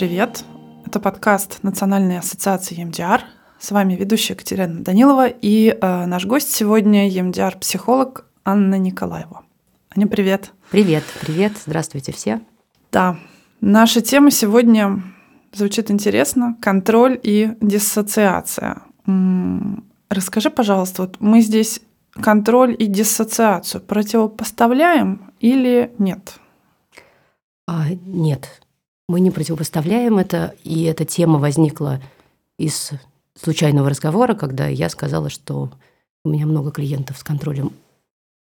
привет! Это подкаст Национальной ассоциации EMDR. С вами ведущая Екатерина Данилова и э, наш гость сегодня EMDR-психолог Анна Николаева. Аня, привет! Привет, привет, здравствуйте все. Да, наша тема сегодня звучит интересно. Контроль и диссоциация. Расскажи, пожалуйста, вот мы здесь контроль и диссоциацию противопоставляем или нет? А, нет, мы не противопоставляем это, и эта тема возникла из случайного разговора, когда я сказала, что у меня много клиентов с контролем,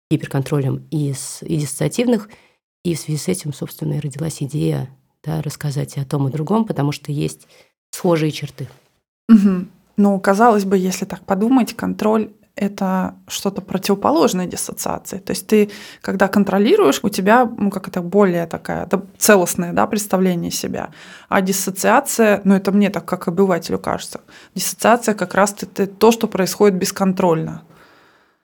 гиперконтролем и, с, и диссоциативных, и в связи с этим, собственно, и родилась идея да, рассказать о том и другом, потому что есть схожие черты. Угу. Ну, казалось бы, если так подумать, контроль это что-то противоположное диссоциации. То есть ты, когда контролируешь, у тебя, ну, как это более такая это целостное да, представление себя. А диссоциация, ну, это мне так, как обывателю кажется, диссоциация как раз это то, что происходит бесконтрольно.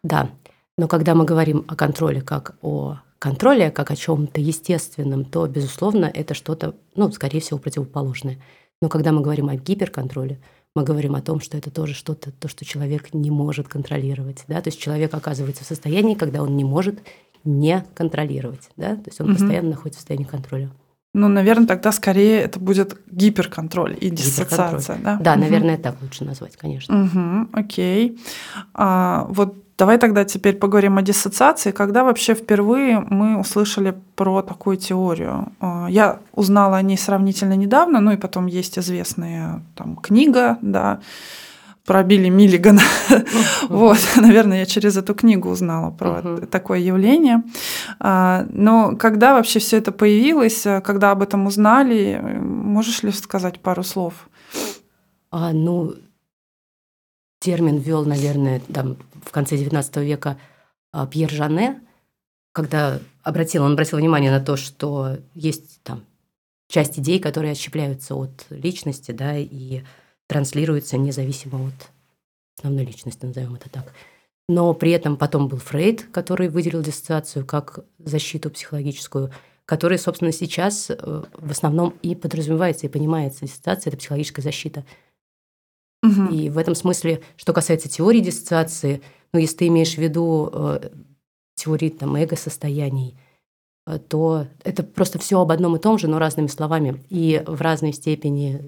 Да, но когда мы говорим о контроле как о контроле, как о чем-то естественном, то, безусловно, это что-то, ну, скорее всего, противоположное. Но когда мы говорим о гиперконтроле, мы говорим о том, что это тоже что-то, то, что человек не может контролировать. Да? То есть человек оказывается в состоянии, когда он не может не контролировать. Да? То есть он угу. постоянно находится в состоянии контроля. Ну, наверное, тогда скорее это будет гиперконтроль и диссоциация, да? Да, угу. наверное, так лучше назвать, конечно. Угу, окей. А, вот давай тогда теперь поговорим о диссоциации. Когда вообще впервые мы услышали про такую теорию? А, я узнала о ней сравнительно недавно, ну и потом есть известная там книга, да, про Билли Миллигана. вот, наверное, я через эту книгу узнала про такое явление. А, но когда вообще все это появилось, когда об этом узнали, можешь ли сказать пару слов? А, ну, термин ввел, наверное, там, в конце XIX века а, Пьер Жане, когда обратил, он обратил внимание на то, что есть там часть идей, которые отщепляются от личности, да, и транслируется независимо от основной личности, назовем это так. Но при этом потом был Фрейд, который выделил диссоциацию как защиту психологическую, которая, собственно, сейчас э, в основном и подразумевается, и понимается. Диссоциация – это психологическая защита. Угу. И в этом смысле, что касается теории диссоциации, ну, если ты имеешь в виду э, теории там, эго-состояний, э, то это просто все об одном и том же, но разными словами. И в разной степени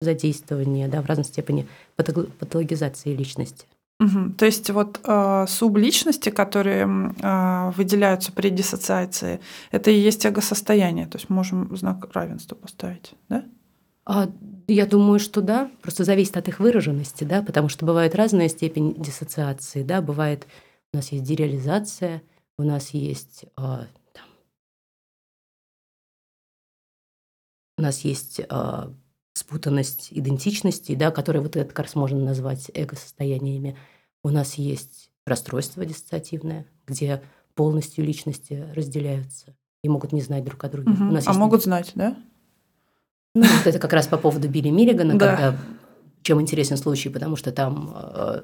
задействования, да, в разной степени патологизации личности. Угу. То есть вот э, субличности, которые э, выделяются при диссоциации, это и есть эго-состояние. То есть можем знак равенства поставить, да? А, я думаю, что да. Просто зависит от их выраженности, да, потому что бывает разная степень диссоциации, да, бывает у нас есть дереализация, у нас есть э, там, у нас есть э, спутанность идентичности, да, которые вот это как раз можно назвать эго-состояниями. У нас есть расстройство диссоциативное, где полностью личности разделяются и могут не знать друг о друге. Угу. У нас а есть... могут знать, да? Ну, вот это как раз по поводу Билли Миллигана, да. когда чем интересен случай, потому что там э,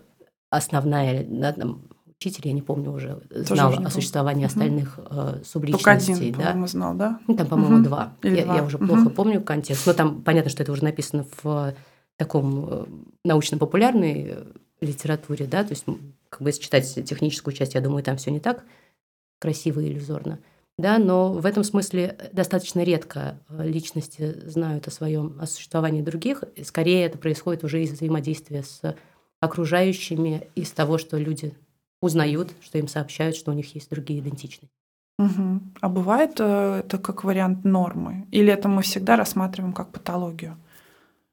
основная, да, там, учитель, я не помню уже, знал уже о существовании угу. остальных э, субличностей. Только один, да? по-моему, знал, да? Ну, там, по-моему, угу. два. я, два. я уже угу. плохо помню контекст. Но там понятно, что это уже написано в таком э, научно-популярной э, литературе, да, то есть, как бы, если читать техническую часть, я думаю, там все не так красиво и иллюзорно. Да, но в этом смысле достаточно редко э, личности знают о своем о существовании других. Скорее это происходит уже из взаимодействия с окружающими, из того, что люди узнают, что им сообщают, что у них есть другие идентичности. Угу. А бывает э, это как вариант нормы? Или это мы всегда рассматриваем как патологию?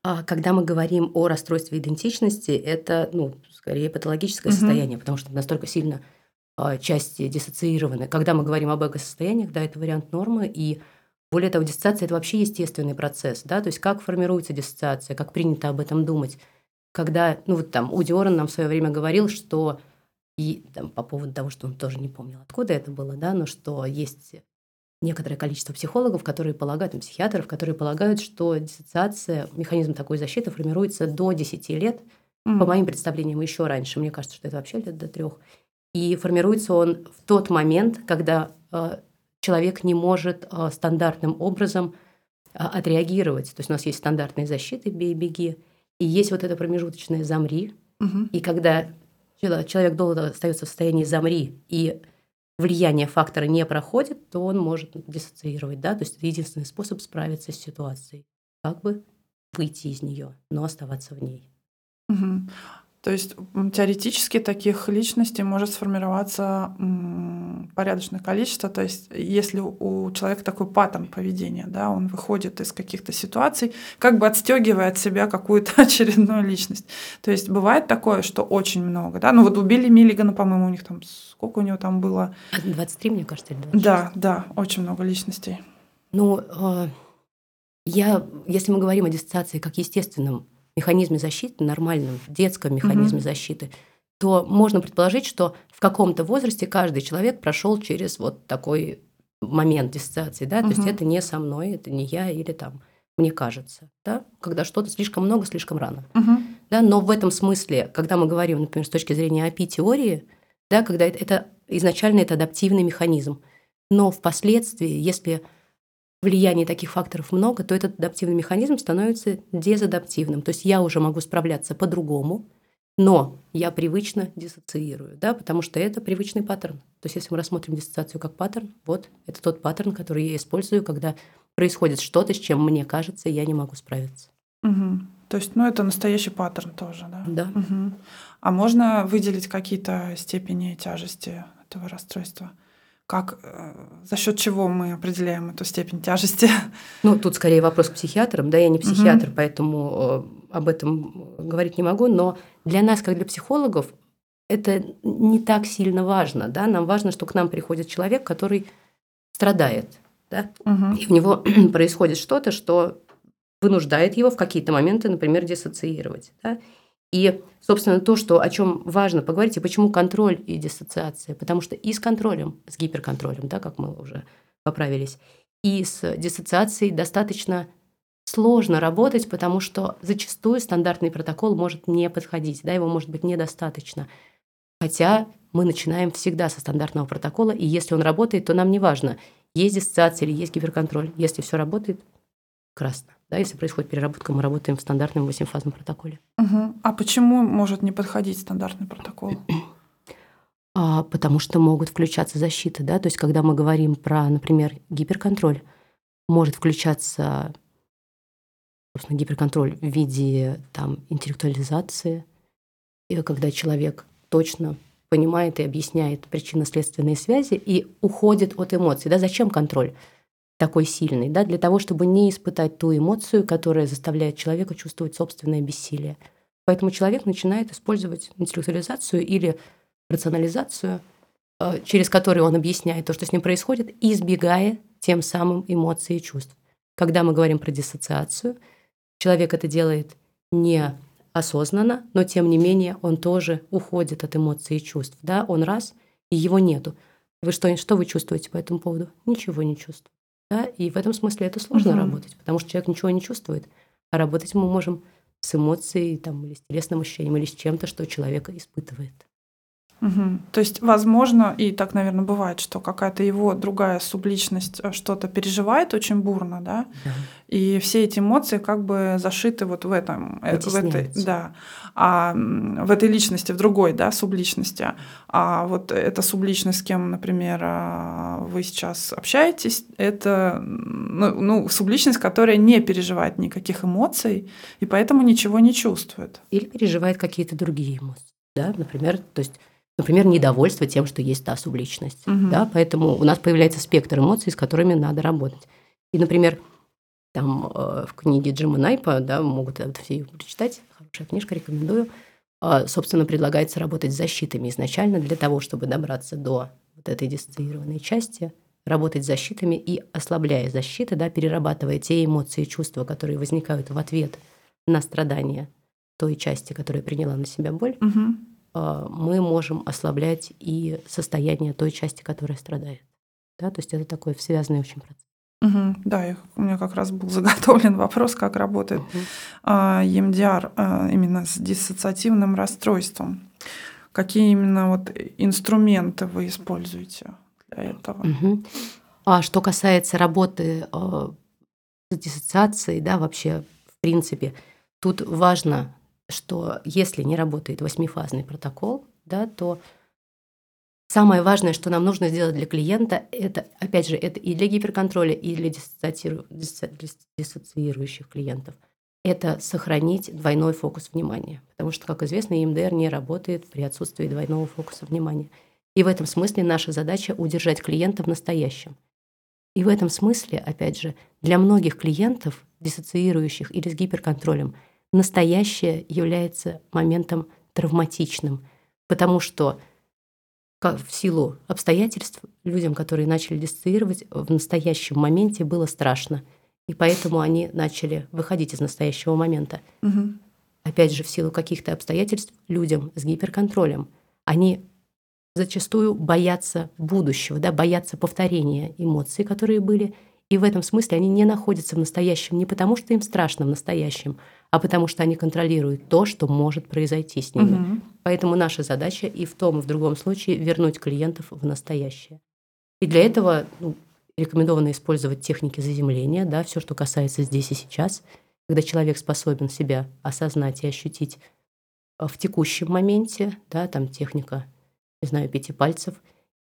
А когда мы говорим о расстройстве идентичности, это ну, скорее патологическое угу. состояние, потому что настолько сильно части диссоциированы. Когда мы говорим об эго-состояниях, да, это вариант нормы, и более того, диссоциация – это вообще естественный процесс, да, то есть как формируется диссоциация, как принято об этом думать. Когда, ну вот там, Уди Орен нам в свое время говорил, что и там, по поводу того, что он тоже не помнил, откуда это было, да, но что есть некоторое количество психологов, которые полагают, там, психиатров, которые полагают, что диссоциация, механизм такой защиты формируется до 10 лет, mm-hmm. по моим представлениям, еще раньше. Мне кажется, что это вообще лет до трех. И формируется он в тот момент, когда э, человек не может э, стандартным образом а, отреагировать. То есть у нас есть стандартные защиты «бей-беги», и есть вот это промежуточное «замри». Мгм. И когда человек долго остается в состоянии «замри», и влияние фактора не проходит, то он может диссоциировать, да, то есть это единственный способ справиться с ситуацией, как бы выйти из нее, но оставаться в ней. Мгм. То есть теоретически таких личностей может сформироваться порядочное количество. То есть если у человека такой паттерн поведения, да, он выходит из каких-то ситуаций, как бы отстегивая от себя какую-то очередную личность. То есть бывает такое, что очень много, да. Ну вот убили Миллигана, по-моему, у них там сколько у него там было? 23, мне кажется, или 26? Да, да, очень много личностей. Ну, э, я, если мы говорим о диссоциации как естественном механизме защиты, нормальном детском механизме защиты, то можно предположить, что в каком-то возрасте каждый человек прошел через вот такой момент диссоциации, да, то есть это не со мной, это не я или там мне кажется, да, когда что-то слишком много, слишком рано. Мгм. Да, но в этом смысле, когда мы говорим, например, с точки зрения API-теории, да, когда это, это изначально это адаптивный механизм, но впоследствии, если влияния таких факторов много, то этот адаптивный механизм становится дезадаптивным. То есть я уже могу справляться по-другому, но я привычно диссоциирую, да, потому что это привычный паттерн. То есть если мы рассмотрим диссоциацию как паттерн, вот это тот паттерн, который я использую, когда происходит что-то, с чем мне кажется, я не могу справиться. Мгм. То есть, ну, это настоящий паттерн тоже, да? Да. Мгм. А можно выделить какие-то степени тяжести этого расстройства? Как, э, за счет чего мы определяем эту степень тяжести? Ну, тут скорее вопрос к психиатрам, да, я не психиатр, поэтому э, об этом говорить не могу, но для нас, как для психологов, это не так сильно важно, да, нам важно, что к нам приходит человек, который страдает, да, Мгм. и у него происходит что-то, что вынуждает его в какие-то моменты, например, диссоциировать, да. И, собственно, то, что, о чем важно поговорить, и почему контроль и диссоциация. Потому что и с контролем, с гиперконтролем, да, как мы уже поправились, и с диссоциацией достаточно сложно работать, потому что зачастую стандартный протокол может не подходить, да, его может быть недостаточно. Хотя мы начинаем всегда со стандартного протокола, и если он работает, то нам не важно, есть диссоциация или есть гиперконтроль. Если все работает, красно. Да, если происходит переработка, мы работаем в стандартном восьмифазном протоколе. Мгм. А почему может не подходить стандартный протокол? А, потому что могут включаться защиты, да, то есть когда мы говорим про, например, гиперконтроль, может включаться, собственно, гиперконтроль в виде там интеллектуализации, и когда человек точно понимает и объясняет причинно-следственные связи и уходит от эмоций. Да, зачем контроль такой сильный? Да, для того, чтобы не испытать ту эмоцию, которая заставляет человека чувствовать собственное бессилие. Поэтому человек начинает использовать интеллектуализацию или рационализацию, э, через которую он объясняет то, что с ним происходит, избегая тем самым эмоций и чувств. Когда мы говорим про диссоциацию, человек это делает не осознанно, но тем не менее он тоже уходит от эмоций и чувств. Да? Он раз, и его нету. Вы что, что вы чувствуете по этому поводу? Ничего не чувствую. Да? И в этом смысле это сложно Мгм. работать, потому что человек ничего не чувствует. А работать мы можем с эмоцией там, или с телесным ощущением, или с чем-то, что человек испытывает. Мгм. То есть, возможно, и так, наверное, бывает, что какая-то его другая субличность э, что-то переживает очень бурно, да, и все эти эмоции как бы зашиты вот в этом, э, в этой, да, а в этой личности, в другой, да, субличности. А вот эта субличность, с кем, например, а, вы сейчас общаетесь, это ну, ну, субличность, которая не переживает никаких эмоций и поэтому ничего не чувствует. Или переживает какие-то другие эмоции. Да? Например, то есть, например, недовольство тем, что есть та субличность. Мгм. Да? Поэтому у нас появляется спектр эмоций, с которыми надо работать. И, например, там э, в книге Джима Найпа, да, могут это все её прочитать, хорошая книжка, рекомендую, а, собственно, предлагается работать с защитами изначально для того, чтобы добраться до вот этой диссоциированной части, работать с защитами и, ослабляя защиты, да, перерабатывая те эмоции и чувства, которые возникают в ответ на страдания той части, которая приняла на себя боль, Мгм. А, мы можем ослаблять и состояние той части, которая страдает. Да, то есть это такой связанный очень процесс. Мгм. Да, и у меня как раз был заготовлен вопрос, как работает Мгм. а, EMDR а, именно с диссоциативным расстройством. Какие именно вот инструменты вы используете для этого? Мгм. А что касается работы э, с диссоциацией, да, вообще, в принципе, тут важно, что если не работает восьмифазный протокол, да, то самое важное, что нам нужно сделать для клиента, это, опять же, это и для гиперконтроля, и для диссоциирующих клиентов, это сохранить двойной фокус внимания. Потому что, как известно, ИМДР не работает при отсутствии двойного фокуса внимания. И в этом смысле наша задача удержать клиента в настоящем. И в этом смысле, опять же, для многих клиентов, диссоциирующих или с гиперконтролем, настоящее является моментом травматичным, потому что в силу обстоятельств людям, которые начали диссоциировать, в настоящем моменте было страшно. И поэтому они начали выходить из настоящего момента. Угу. Опять же, в силу каких-то обстоятельств людям с гиперконтролем, они зачастую боятся будущего, да, боятся повторения эмоций, которые были. И в этом смысле они не находятся в настоящем не потому, что им страшно в настоящем, а потому что они контролируют то, что может произойти с ними. Угу. Поэтому наша задача и в том, и в другом случае вернуть клиентов в настоящее. И для этого ну, рекомендовано использовать техники заземления, да, все, что касается здесь и сейчас, когда человек способен себя осознать и ощутить в текущем моменте, да, там техника не знаю, пяти пальцев.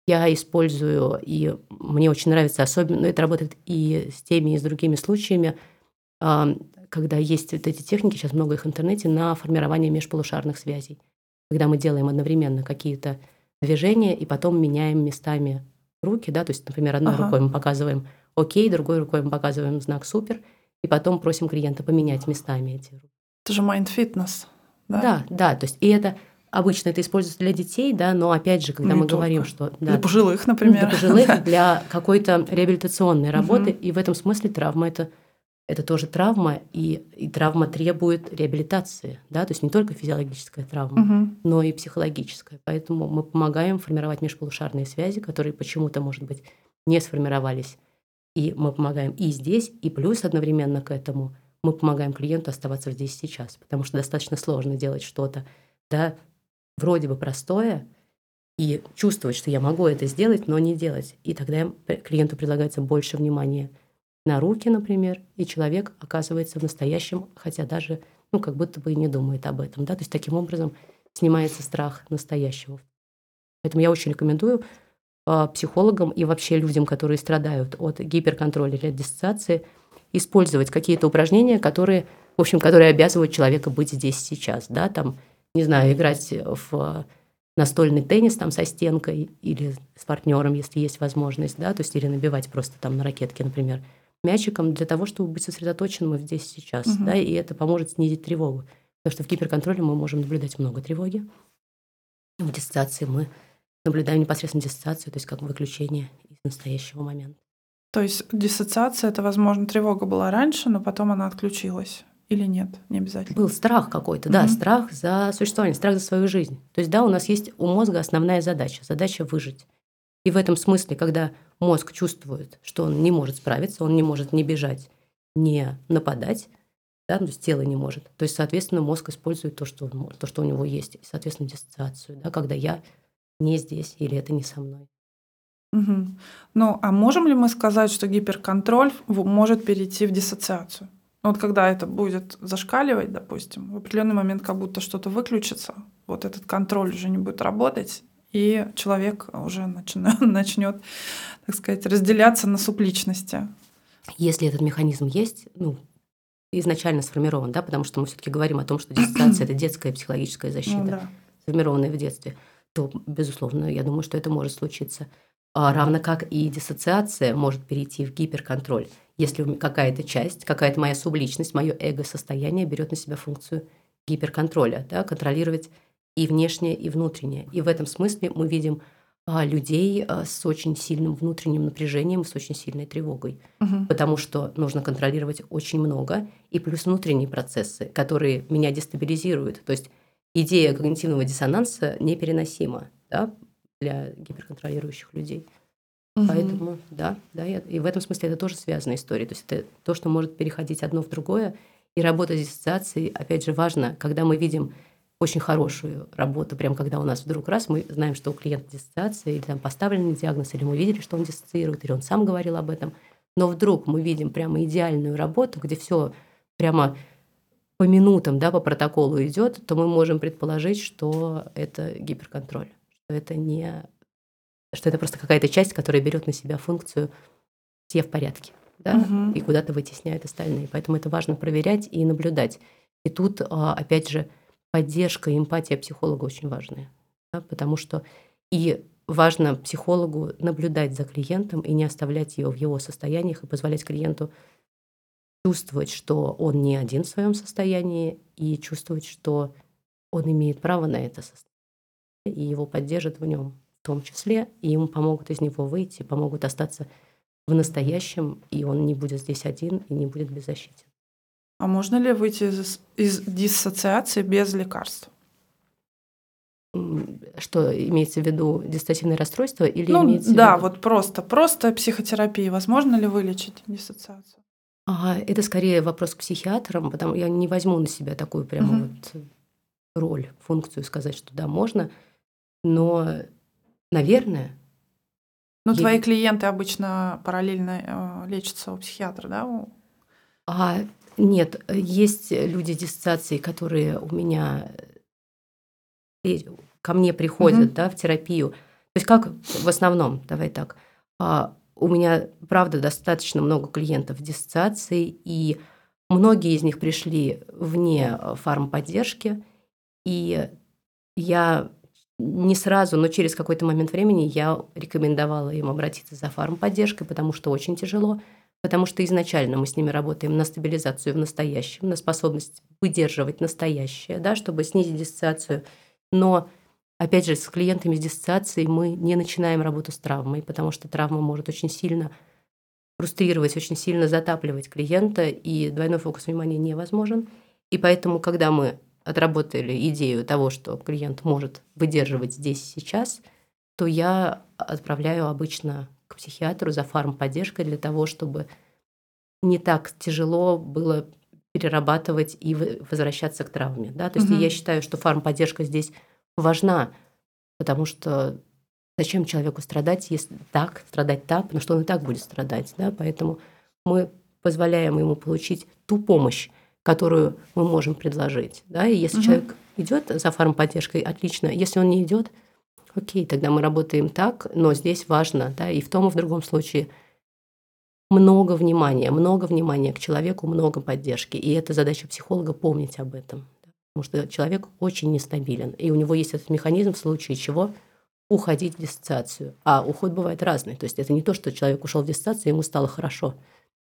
Я использую, и мне очень нравится, особенно но это работает и с теми, и с другими случаями, когда есть вот эти техники, сейчас много их в интернете, на формирование межполушарных связей. Когда мы делаем одновременно какие-то движения и потом меняем местами руки, да, то есть, например, одной ага. рукой мы показываем «Окей», другой рукой мы показываем знак «Супер», и потом просим клиента поменять местами эти руки. Это же mind-fitness, да? Да, да, то есть и это Обычно это используется для детей, да, но опять же, когда ну, мы только. говорим, что... Да, для пожилых, например. Для пожилых, для какой-то реабилитационной работы. И в этом смысле травма это, это тоже травма, и, и травма требует реабилитации, да, то есть не только физиологическая травма, угу. но и психологическая. Поэтому мы помогаем формировать межполушарные связи, которые почему-то, может быть, не сформировались. И мы помогаем и здесь, и плюс одновременно к этому мы помогаем клиенту оставаться здесь сейчас, потому что достаточно сложно делать что-то, да, вроде бы простое, и чувствовать, что я могу это сделать, но не делать. И тогда клиенту предлагается больше внимания на руки, например, и человек оказывается в настоящем, хотя даже, ну, как будто бы и не думает об этом, да, то есть таким образом снимается страх настоящего. Поэтому я очень рекомендую э, психологам и вообще людям, которые страдают от гиперконтроля или от диссоциации, использовать какие-то упражнения, которые, в общем, которые обязывают человека быть здесь сейчас, да, там, не знаю, играть в настольный теннис там со стенкой или с партнером, если есть возможность, да, то есть или набивать просто там на ракетке, например, мячиком для того, чтобы быть сосредоточенным здесь сейчас, угу. да, и это поможет снизить тревогу. Потому что в гиперконтроле мы можем наблюдать много тревоги. В диссоциации мы наблюдаем непосредственно диссоциацию, то есть как выключение из настоящего момента. То есть диссоциация, это, возможно, тревога была раньше, но потом она отключилась. Или нет, не обязательно. Был страх какой-то, да, mm-hmm. страх за существование, страх за свою жизнь. То есть, да, у нас есть у мозга основная задача, задача выжить. И в этом смысле, когда мозг чувствует, что он не может справиться, он не может не бежать, не нападать, да, то есть тело не может. То есть, соответственно, мозг использует то, что, он, то, что у него есть, и, соответственно, диссоциацию, да, когда я не здесь или это не со мной. Угу. Ну, а можем ли мы сказать, что гиперконтроль может перейти в диссоциацию? Ну, вот когда это будет зашкаливать, допустим, в определенный момент как будто что-то выключится, вот этот контроль уже не будет работать, и человек уже начнет, начнет так сказать, разделяться на субличности. Если этот механизм есть, ну, изначально сформирован, да, потому что мы все-таки говорим о том, что диссоциация это детская психологическая защита, ну, да. сформированная в детстве, то, безусловно, я думаю, что это может случиться. А равно как и диссоциация может перейти в гиперконтроль если какая-то часть, какая-то моя субличность, мое эго-состояние берет на себя функцию гиперконтроля, да, контролировать и внешнее, и внутреннее. И в этом смысле мы видим а, людей а, с очень сильным внутренним напряжением, с очень сильной тревогой, угу. потому что нужно контролировать очень много, и плюс внутренние процессы, которые меня дестабилизируют. То есть идея когнитивного диссонанса непереносима да, для гиперконтролирующих людей. Угу. Поэтому, да, да, и в этом смысле это тоже связанная история. То есть это то, что может переходить одно в другое. И работа с диссоциацией, опять же, важно, когда мы видим очень хорошую работу, прям когда у нас вдруг раз мы знаем, что у клиента диссоциация, или там поставленный диагноз, или мы видели, что он диссоциирует, или он сам говорил об этом, но вдруг мы видим прямо идеальную работу, где все прямо по минутам, да, по протоколу идет, то мы можем предположить, что это гиперконтроль, что это не, что это просто какая-то часть, которая берет на себя функцию все в порядке, да, угу. и куда-то вытесняет остальные. Поэтому это важно проверять и наблюдать. И тут, а, опять же, поддержка и эмпатия психолога очень важны, да, потому что и важно психологу наблюдать за клиентом и не оставлять его в его состояниях и позволять клиенту чувствовать, что он не один в своем состоянии, и чувствовать, что он имеет право на это состояние, и его поддержат в нем в том числе, и ему помогут из него выйти, помогут остаться в настоящем, и он не будет здесь один и не будет беззащитен. А можно ли выйти из, из диссоциации без лекарств? Что имеется в виду диссоциативное расстройство или ну, имеется да, в виду... вот просто просто психотерапия. Возможно ли вылечить диссоциацию? А, это скорее вопрос к психиатрам, потому я не возьму на себя такую прямо угу. вот роль, функцию сказать, что да, можно, но, наверное. Ну, я... твои клиенты обычно параллельно э, лечатся у психиатра, да? А, нет, есть люди диссоциации, которые у меня э, ко мне приходят, угу. да, в терапию. То есть как в основном, давай так, а, у меня, правда, достаточно много клиентов диссоциации, и многие из них пришли вне фармподдержки, и я не сразу, но через какой-то момент времени я рекомендовала им обратиться за фармподдержкой, потому что очень тяжело, потому что изначально мы с ними работаем на стабилизацию в настоящем, на способность выдерживать настоящее, да, чтобы снизить диссоциацию. Но Опять же, с клиентами с диссоциацией мы не начинаем работу с травмой, потому что травма может очень сильно фрустрировать, очень сильно затапливать клиента, и двойной фокус внимания невозможен. И поэтому, когда мы отработали идею того, что клиент может выдерживать здесь и сейчас, то я отправляю обычно к психиатру за фармподдержкой для того, чтобы не так тяжело было перерабатывать и возвращаться к травме. Да? То есть угу. я считаю, что фармподдержка здесь важна, потому что зачем человеку страдать, если так, страдать так, потому что он и так будет страдать. Да? Поэтому мы позволяем ему получить ту помощь, которую мы можем предложить. Да? И если угу. человек идет за фармподдержкой, отлично. Если он не идет, окей, тогда мы работаем так, но здесь важно, да, и в том и в другом случае много внимания, много внимания к человеку, много поддержки. И это задача психолога помнить об этом потому что человек очень нестабилен, и у него есть этот механизм в случае чего уходить в диссоциацию. А уход бывает разный. То есть это не то, что человек ушел в диссоциацию, ему стало хорошо.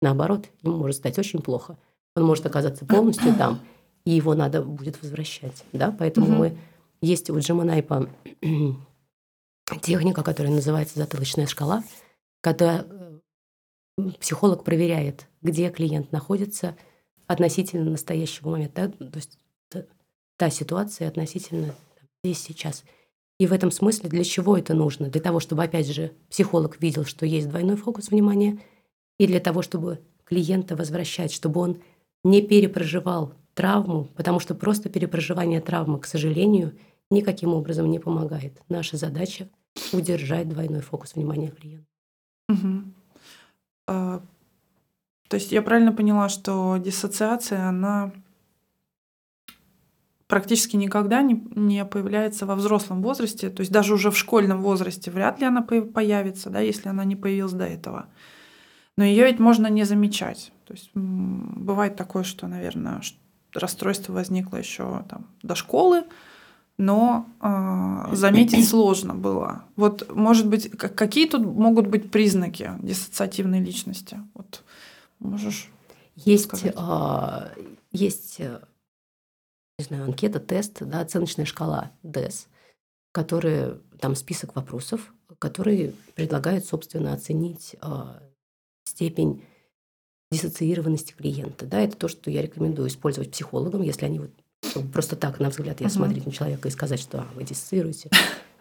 Наоборот, ему может стать очень плохо. Он может оказаться полностью там, и его надо будет возвращать. Да? Поэтому угу. мы... Есть у Джиманайпа техника, которая называется затылочная шкала, когда э, психолог проверяет, где клиент находится относительно настоящего момента. Да? То есть та ситуация относительно здесь, сейчас. И в этом смысле для чего это нужно? Для того, чтобы, опять же, психолог видел, что есть двойной фокус внимания, и для того, чтобы клиента возвращать, чтобы он не перепроживал травму, потому что просто перепроживание травмы, к сожалению, никаким образом не помогает. Наша задача — удержать двойной фокус внимания клиента. Угу. А, то есть я правильно поняла, что диссоциация, она практически никогда не, не появляется во взрослом возрасте, то есть даже уже в школьном возрасте вряд ли она появится, да, если она не появилась до этого. Но ее ведь можно не замечать. То есть бывает такое, что, наверное, расстройство возникло еще там, до школы, но э, заметить сложно было. Вот, может быть, какие тут могут быть признаки диссоциативной личности? Вот можешь есть, э, есть не знаю, анкета, тест, да, оценочная шкала DES, которые, там список вопросов, которые предлагают, собственно, оценить э, степень диссоциированности клиента. Да, это то, что я рекомендую использовать психологам, если они вот просто так, на взгляд, я uh-huh. смотреть на человека и сказать, что а, вы диссоциируете.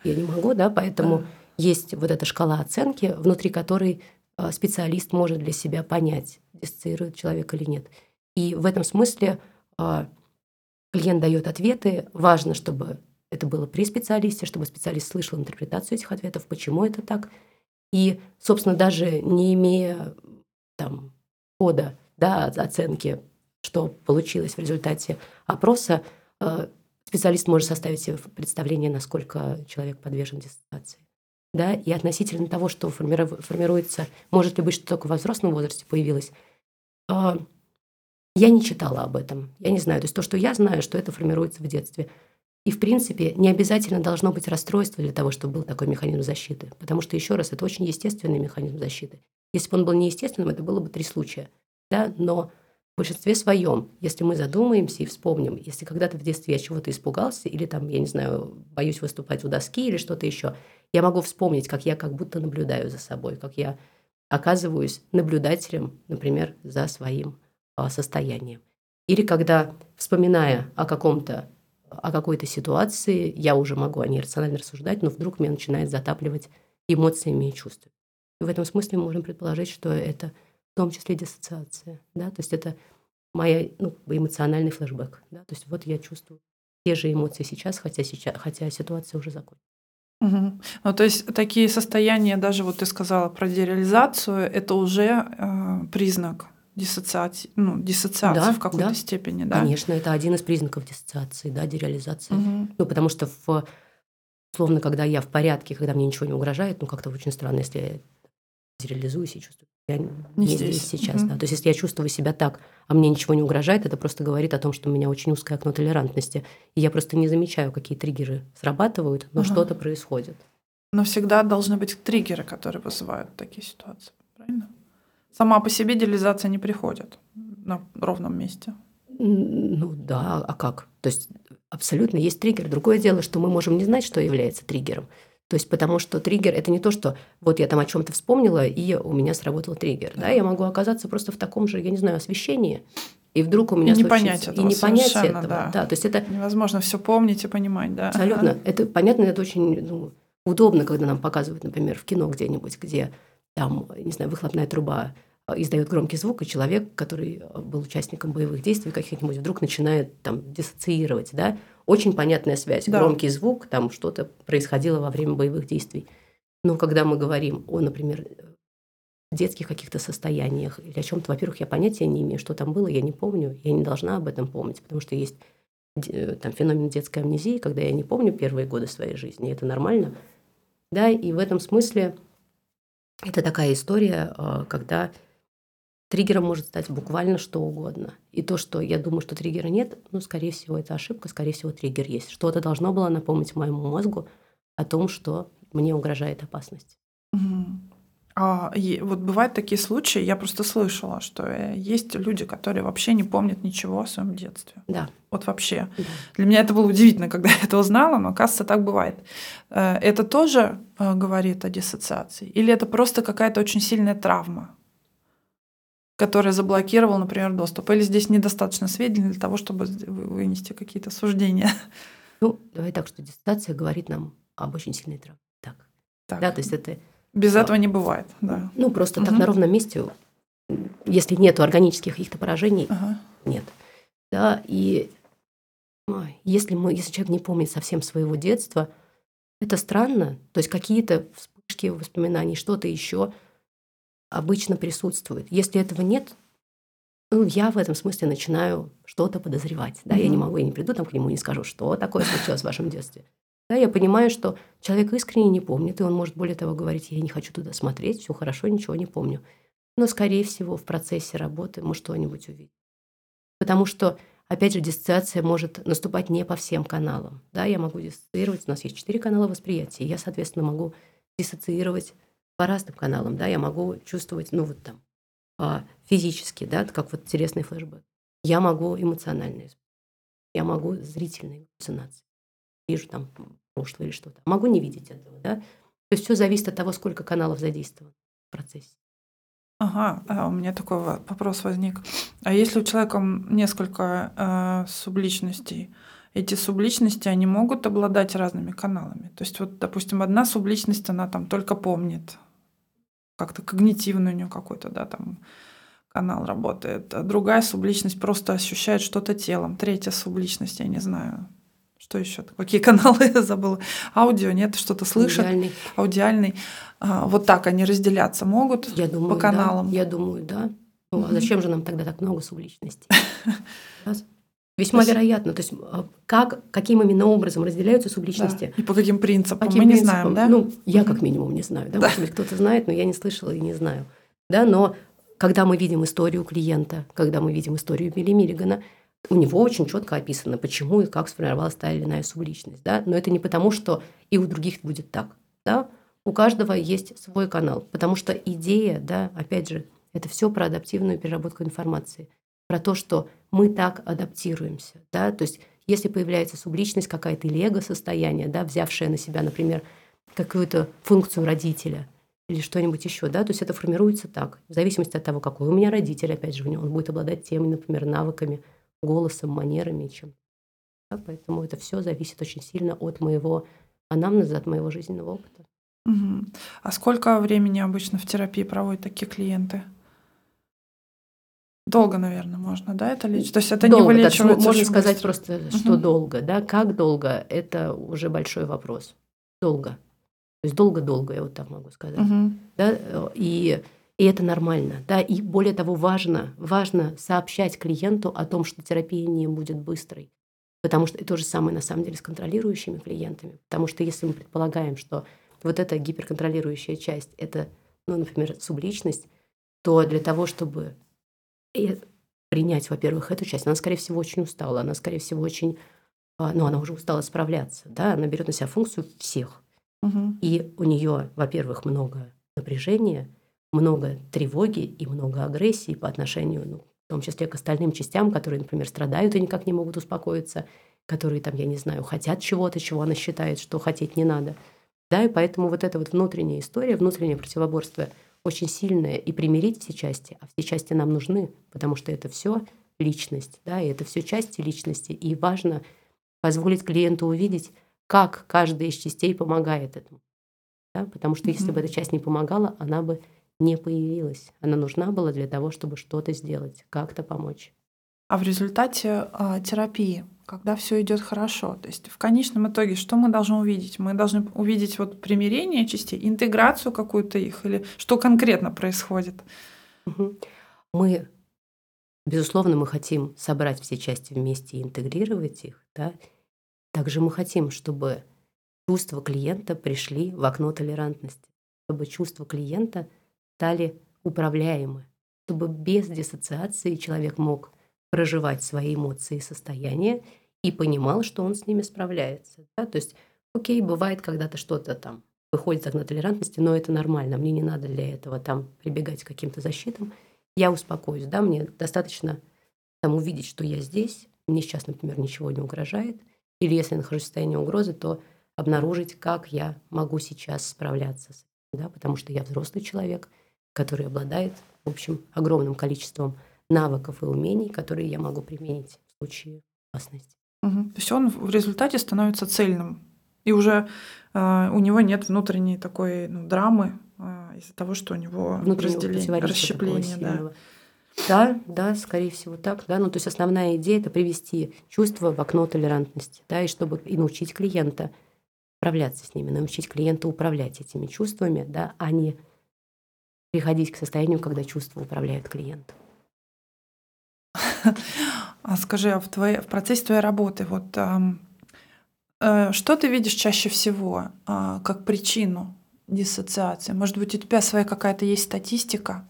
Я не могу, да, поэтому есть вот эта шкала оценки, внутри которой э, специалист может для себя понять, диссоциирует человек или нет. И в этом смысле э, Клиент дает ответы. Важно, чтобы это было при специалисте, чтобы специалист слышал интерпретацию этих ответов, почему это так. И, собственно, даже не имея там, кода, да, оценки, что получилось в результате опроса, э, специалист может составить себе представление, насколько человек подвержен диссоциации. Да, и относительно того, что формируется, может ли быть, что только в взрослом возрасте появилось, э, я не читала об этом, я не знаю. То есть то, что я знаю, что это формируется в детстве. И, в принципе, не обязательно должно быть расстройство для того, чтобы был такой механизм защиты. Потому что, еще раз, это очень естественный механизм защиты. Если бы он был неестественным, это было бы три случая. Да? Но в большинстве своем, если мы задумаемся и вспомним, если когда-то в детстве я чего-то испугался, или там, я не знаю, боюсь выступать у доски или что-то еще, я могу вспомнить, как я как будто наблюдаю за собой, как я оказываюсь наблюдателем, например, за своим а, состоянием. Или когда, вспоминая о каком-то о какой-то ситуации, я уже могу о ней рационально рассуждать, но вдруг меня начинает затапливать эмоциями и чувствами. И в этом смысле мы можем предположить, что это в том числе диссоциация. Да? То есть это моя ну, эмоциональный флешбэк. Да? То есть вот я чувствую те же эмоции сейчас, хотя, сейчас, хотя ситуация уже закончена. Угу. Ну, то есть такие состояния, даже вот ты сказала про дереализацию, это уже э, признак диссоциации, ну, диссоциации да, в какой-то да. степени, да? Конечно, это один из признаков диссоциации, да, дереализации. Угу. Ну, потому что, в, условно, когда я в порядке, когда мне ничего не угрожает, ну, как-то очень странно, если я дереализуюсь и чувствую я не, не здесь. здесь сейчас. Угу. Да. То есть, если я чувствую себя так, а мне ничего не угрожает, это просто говорит о том, что у меня очень узкое окно толерантности. И я просто не замечаю, какие триггеры срабатывают, но угу. что-то происходит. Но всегда должны быть триггеры, которые вызывают такие ситуации, правильно? Сама по себе идеализация не приходит на ровном месте. Ну да, а как? То есть абсолютно есть триггер. Другое дело, что мы можем не знать, что является триггером. То есть потому что триггер – это не то, что вот я там о чем то вспомнила, и у меня сработал триггер. Да? Я могу оказаться просто в таком же, я не знаю, освещении, и вдруг у меня и не понять этого, и не понять этого. Да. да. то есть это невозможно все помнить и понимать, да. Абсолютно. Это понятно, это очень ну, удобно, когда нам показывают, например, в кино где-нибудь, где там, не знаю, выхлопная труба а, издает громкий звук, и человек, который а, был участником боевых действий каких-нибудь, вдруг начинает там диссоциировать, да, очень понятная связь, да. громкий звук, там что-то происходило во время боевых действий. Но когда мы говорим о, например, детских каких-то состояниях или о чем-то, во-первых, я понятия не имею, что там было, я не помню, я не должна об этом помнить, потому что есть там феномен детской амнезии, когда я не помню первые годы своей жизни, это нормально, да, и в этом смысле это такая история, а, когда Триггером может стать буквально что угодно. И то, что я думаю, что триггера нет, ну, скорее всего, это ошибка, скорее всего, триггер есть. Что-то должно было напомнить моему мозгу о том, что мне угрожает опасность. А, и вот бывают такие случаи, я просто слышала, что э, есть люди, которые вообще не помнят ничего о своем детстве. Да. Вот вообще. Да. Для меня это было удивительно, когда я это узнала, но оказывается так бывает. Э, это тоже э, говорит о диссоциации? Или это просто какая-то очень сильная травма? который заблокировал, например, доступ. Или здесь недостаточно сведений для того, чтобы вынести какие-то суждения. Ну, давай так, что диссертация говорит нам об очень сильной травме. Так. так. Да, то есть это... Без этого не бывает, да. Ну, просто угу. так на ровном месте, если нет органических каких-то поражений, ага. нет. Да, и если, мы, если человек не помнит совсем своего детства, это странно. То есть какие-то вспышки воспоминаний, что-то еще – обычно присутствует. Если этого нет, ну, я в этом смысле начинаю что-то подозревать. Да? Mm-hmm. Я не могу, я не приду там к нему и не скажу, что такое случилось в вашем детстве. Да, я понимаю, что человек искренне не помнит, и он может более того говорить, я не хочу туда смотреть, все хорошо, ничего не помню. Но, скорее всего, в процессе работы мы что-нибудь увидим. Потому что, опять же, диссоциация может наступать не по всем каналам. Да, я могу диссоциировать, у нас есть четыре канала восприятия, я, соответственно, могу диссоциировать по разным каналам, да, я могу чувствовать, ну вот там, а, физически, да, как вот интересный флешбэк. Я могу эмоционально я могу зрительные галлюцинации. Вижу там прошлое или что-то. Могу не видеть этого, да. То есть все зависит от того, сколько каналов задействовано в процессе. Ага, а у меня такой вопрос возник. А если у человека несколько э, субличностей, эти субличности, они могут обладать разными каналами? То есть вот, допустим, одна субличность, она там только помнит как-то когнитивный у нее какой-то, да, там канал работает. А другая субличность просто ощущает что-то телом. Третья субличность, я не знаю, Что еще? Какие каналы я забыла? Аудио, нет, что-то слышат. Аудиальный. Аудиальный. А, вот так они разделяться могут Я думаю, по каналам? Да. Я думаю, да. Ну, а зачем же нам тогда так много субличностей? Весьма То есть- вероятно. То есть а, как, каким именно образом разделяются Да. субличности? И по каким принципам? Каким Мы не принципам? знаем, да? Ну, я как минимум не знаю. Да? Да. Может быть, кто-то знает, но я не слышала и не знаю. Да, но когда мы видим историю клиента, когда мы видим историю Билли Миллигана, у него очень четко описано, почему и как сформировалась та или иная субличность. Да? Но это не потому, что и у других будет так. Да? У каждого есть свой канал, потому что идея, да, опять же, это все про адаптивную переработку информации, про то, что мы так адаптируемся. Да? То есть если появляется субличность какая-то или эго-состояние, да, взявшее на себя, например, какую-то функцию родителя или что-нибудь еще, да, то есть это формируется так, в зависимости от того, какой у меня родитель, опять же, он будет обладать теми, например, навыками, голосом, манерами чем. Да, поэтому это все зависит очень сильно от моего анамнеза, от моего жизненного опыта. Мгм. А сколько времени обычно в терапии проводят такие клиенты? Долго, наверное, можно, да, это лечить? То есть это не долго, да, вылечивается можно очень сказать быстро? просто, что Мгм. долго, да, как долго, это уже большой вопрос. Долго. То есть долго-долго, я вот так могу сказать. Мгм. да, э, и, и это нормально, да, и более того, важно, важно сообщать клиенту о том, что терапия не будет быстрой, потому что и то же самое на самом деле с контролирующими клиентами, потому что если мы предполагаем, что вот эта гиперконтролирующая часть, это, ну, например, субличность, то для того, чтобы принять, во-первых, эту часть, она, скорее всего, очень устала, она, скорее всего, очень, а, ну, она уже устала справляться, да, она берет на себя функцию всех, Мгм. и у нее, во-первых, много напряжения, много тревоги и много агрессии по отношению, ну, в том числе к остальным частям, которые, например, страдают и никак не могут успокоиться, которые там, я не знаю, хотят чего-то, чего она считает, что хотеть не надо. Да, и поэтому вот эта вот внутренняя история, внутреннее противоборство очень сильное, и примирить все части, а все части нам нужны, потому что это все личность, да, и это все части личности, и важно позволить клиенту увидеть, как каждая из частей помогает этому. Да? Потому что если Мгм. бы эта часть не помогала, она бы не появилась. Она нужна была для того, чтобы что-то сделать, как-то помочь. А в результате а, терапии, когда все идет хорошо, то есть в конечном итоге, что мы должны увидеть? Мы должны увидеть вот примирение частей, интеграцию какую-то их, или что конкретно происходит? Мгм. Мы, безусловно, мы хотим собрать все части вместе и интегрировать их. Да? Также мы хотим, чтобы чувства клиента пришли в окно толерантности, чтобы чувства клиента стали управляемы, чтобы без диссоциации человек мог проживать свои эмоции и состояния и понимал, что он с ними справляется. Да? То есть, окей, бывает когда-то что-то там выходит из окна толерантности, но это нормально, мне не надо для этого там прибегать к каким-то защитам. Я успокоюсь, да, мне достаточно там увидеть, что я здесь, мне сейчас, например, ничего не угрожает, или если я нахожусь в состоянии угрозы, то обнаружить, как я могу сейчас справляться с этим, да, потому что я взрослый человек, который обладает, в общем, огромным количеством навыков и умений, которые я могу применить в случае опасности. Мгм. То есть он в результате становится цельным, и уже а, у него нет внутренней такой ну, драмы а, из-за того, что у него разделение, расщепление, да. Да, да, скорее всего так, да. Ну, то есть основная идея это привести чувство в окно толерантности, да, и чтобы и научить клиента справляться с ними, научить клиента управлять этими чувствами, да, а не приходить к состоянию, когда чувства управляют клиентом. А скажи, а в, твоей, в процессе твоей работы, вот э, что ты видишь чаще всего а, как причину диссоциации? Может быть, у тебя своя какая-то есть статистика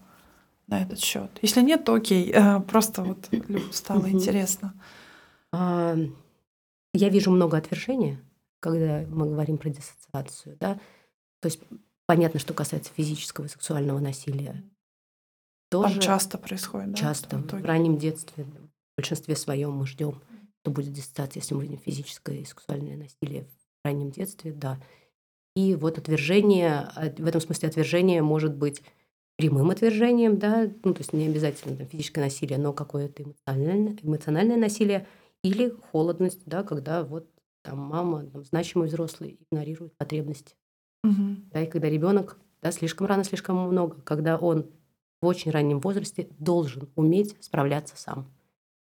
на этот счет? Если нет, то окей. Э, Просто вот стало интересно. Я вижу много отвержения, когда мы говорим про диссоциацию, да. То есть понятно, что касается физического и сексуального насилия. Там Тоже часто происходит, да? часто в в раннем детстве, в большинстве своем мы ждем, что будет диссоциация, если мы видим физическое и сексуальное насилие в раннем детстве, да. И вот отвержение, в этом смысле отвержение может быть прямым отвержением, да, ну, то есть не обязательно там, физическое насилие, но какое-то эмоциональное, эмоциональное насилие или холодность, да, когда вот там мама, там, значимый взрослый игнорирует потребности. Мгм. Да, и когда ребенок да, слишком рано, слишком много, когда он в очень раннем возрасте должен уметь справляться сам.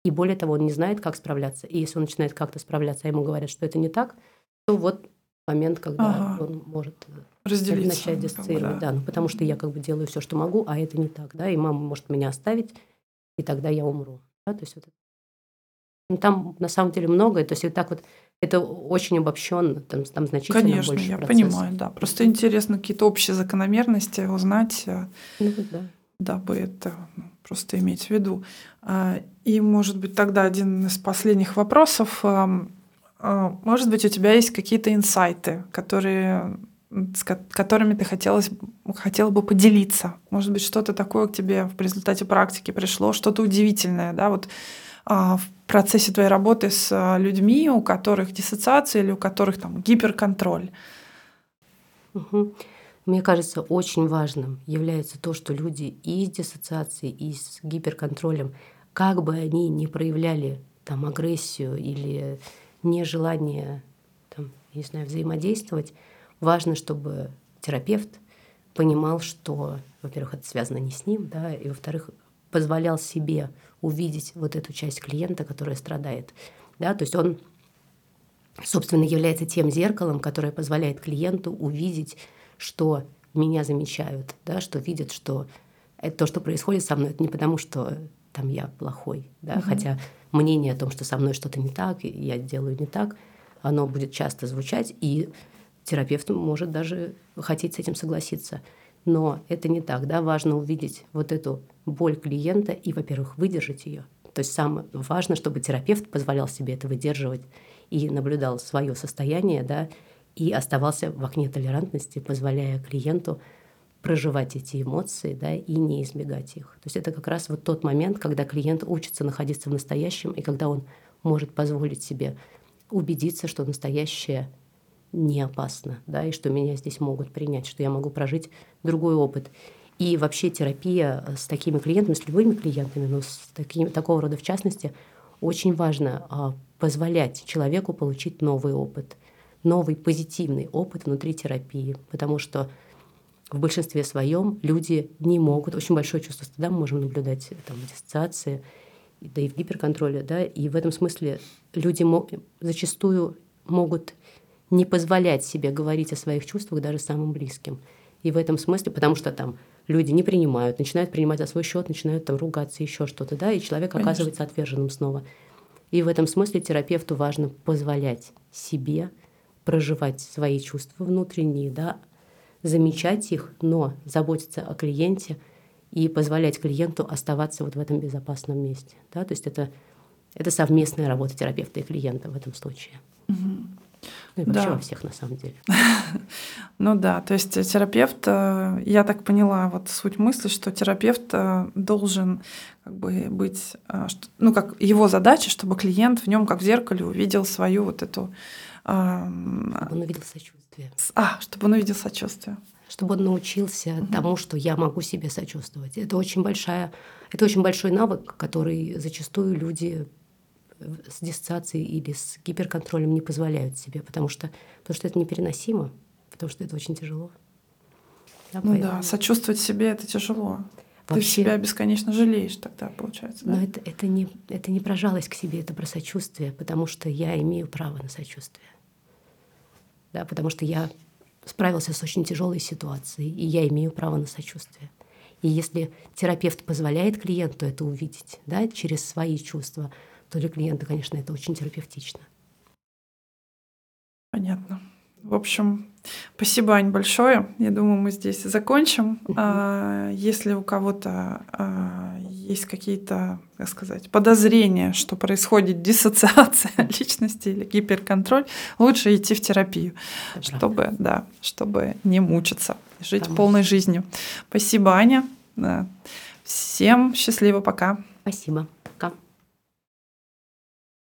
И более того, он не знает, как справляться. И если он начинает как-то справляться, а ему говорят, что это не так, то вот момент, когда ага. он может Разделиться, начать. Как бы, да. да, ну потому что я как бы делаю все, что могу, а это не так, да, и мама может меня оставить, и тогда я умру. Да? То есть вот ну, там на самом деле многое, то есть вот так вот это очень обобщенно, там, там значительно Конечно, больше я процесс. понимаю, да. Просто интересно какие-то общие закономерности узнать, э, ну, да. дабы это ну, просто иметь в виду. А, и, может быть, тогда один из последних вопросов. А, может быть, у тебя есть какие-то инсайты, которые с которыми ты хотелось, хотела бы поделиться. Может быть, что-то такое к тебе в результате практики пришло, что-то удивительное, да, вот в процессе твоей работы с а, людьми, у которых диссоциация или у которых там гиперконтроль. Угу. Мне кажется, очень важным является то, что люди и с диссоциацией, и с гиперконтролем, как бы они ни проявляли там агрессию или нежелание, там, не знаю, взаимодействовать, важно, чтобы терапевт понимал, что, во-первых, это связано не с ним, да, и, во-вторых, позволял себе увидеть вот эту часть клиента, которая страдает. Да, то есть он, собственно, является тем зеркалом, которое позволяет клиенту увидеть, что меня замечают, да, что видят, что это то, что происходит со мной, это не потому, что там я плохой, да, угу. хотя мнение о том, что со мной что-то не так, я делаю не так, оно будет часто звучать, и терапевт может даже хотеть с этим согласиться. Но это не так, да, важно увидеть вот эту боль клиента и, во-первых, выдержать ее. То есть самое важно, чтобы терапевт позволял себе это выдерживать и наблюдал свое состояние, да, и оставался в окне толерантности, позволяя клиенту проживать эти эмоции, да, и не избегать их. То есть это как раз вот тот момент, когда клиент учится находиться в настоящем, и когда он может позволить себе убедиться, что настоящее не опасно, да, и что меня здесь могут принять, что я могу прожить другой опыт. И вообще терапия с такими клиентами, с любыми клиентами, но с такими, такого рода в частности, очень важно а, позволять человеку получить новый опыт, новый позитивный опыт внутри терапии, потому что в большинстве своем люди не могут, очень большое чувство стыда мы можем наблюдать там, в диссоциации, да и в гиперконтроле, да, и в этом смысле люди зачастую могут не позволять себе говорить о своих чувствах даже самым близким. И в этом смысле, потому что там люди не принимают, начинают принимать за свой счет, начинают там ругаться, еще что-то, да, и человек Конечно. оказывается отверженным снова. И в этом смысле терапевту важно позволять себе проживать свои чувства внутренние, да, замечать их, но заботиться о клиенте и позволять клиенту оставаться вот в этом безопасном месте. Да? То есть это, это совместная работа терапевта и клиента в этом случае. Угу. Ну и вообще да. во всех на самом деле. Ну да, то есть терапевт, э, я так поняла вот суть мысли, что терапевт э, должен как бы быть, э, ну как его задача, чтобы клиент в нем как в зеркале увидел свою вот эту... Чтобы он увидел сочувствие. А, чтобы он увидел сочувствие. Чтобы он научился угу. тому, что я могу себе сочувствовать. Это очень большая, это очень большой навык, который зачастую люди с диссоциацией или с гиперконтролем не позволяют себе, потому что, потому что это непереносимо, потому что это очень тяжело. Да, ну поэтому... да, сочувствовать себе это тяжело. Вообще, Ты себя бесконечно жалеешь тогда, получается. Да? Но это, это, не, это не про жалость к себе, это про сочувствие, потому что я имею право на сочувствие. Да, потому что я справился с очень тяжелой ситуацией, и я имею право на сочувствие. И если терапевт позволяет клиенту это увидеть да, через свои чувства, то для клиента, конечно, это очень терапевтично. Понятно. В общем, спасибо, Ань, большое. Я думаю, мы здесь закончим. А, если у кого-то а, есть какие-то, как сказать, подозрения, что происходит диссоциация личности или гиперконтроль, лучше идти в терапию, Это чтобы, правда. да, чтобы не мучиться, жить Потому полной жизнью. Спасибо, Аня. Всем счастливо, пока. Спасибо.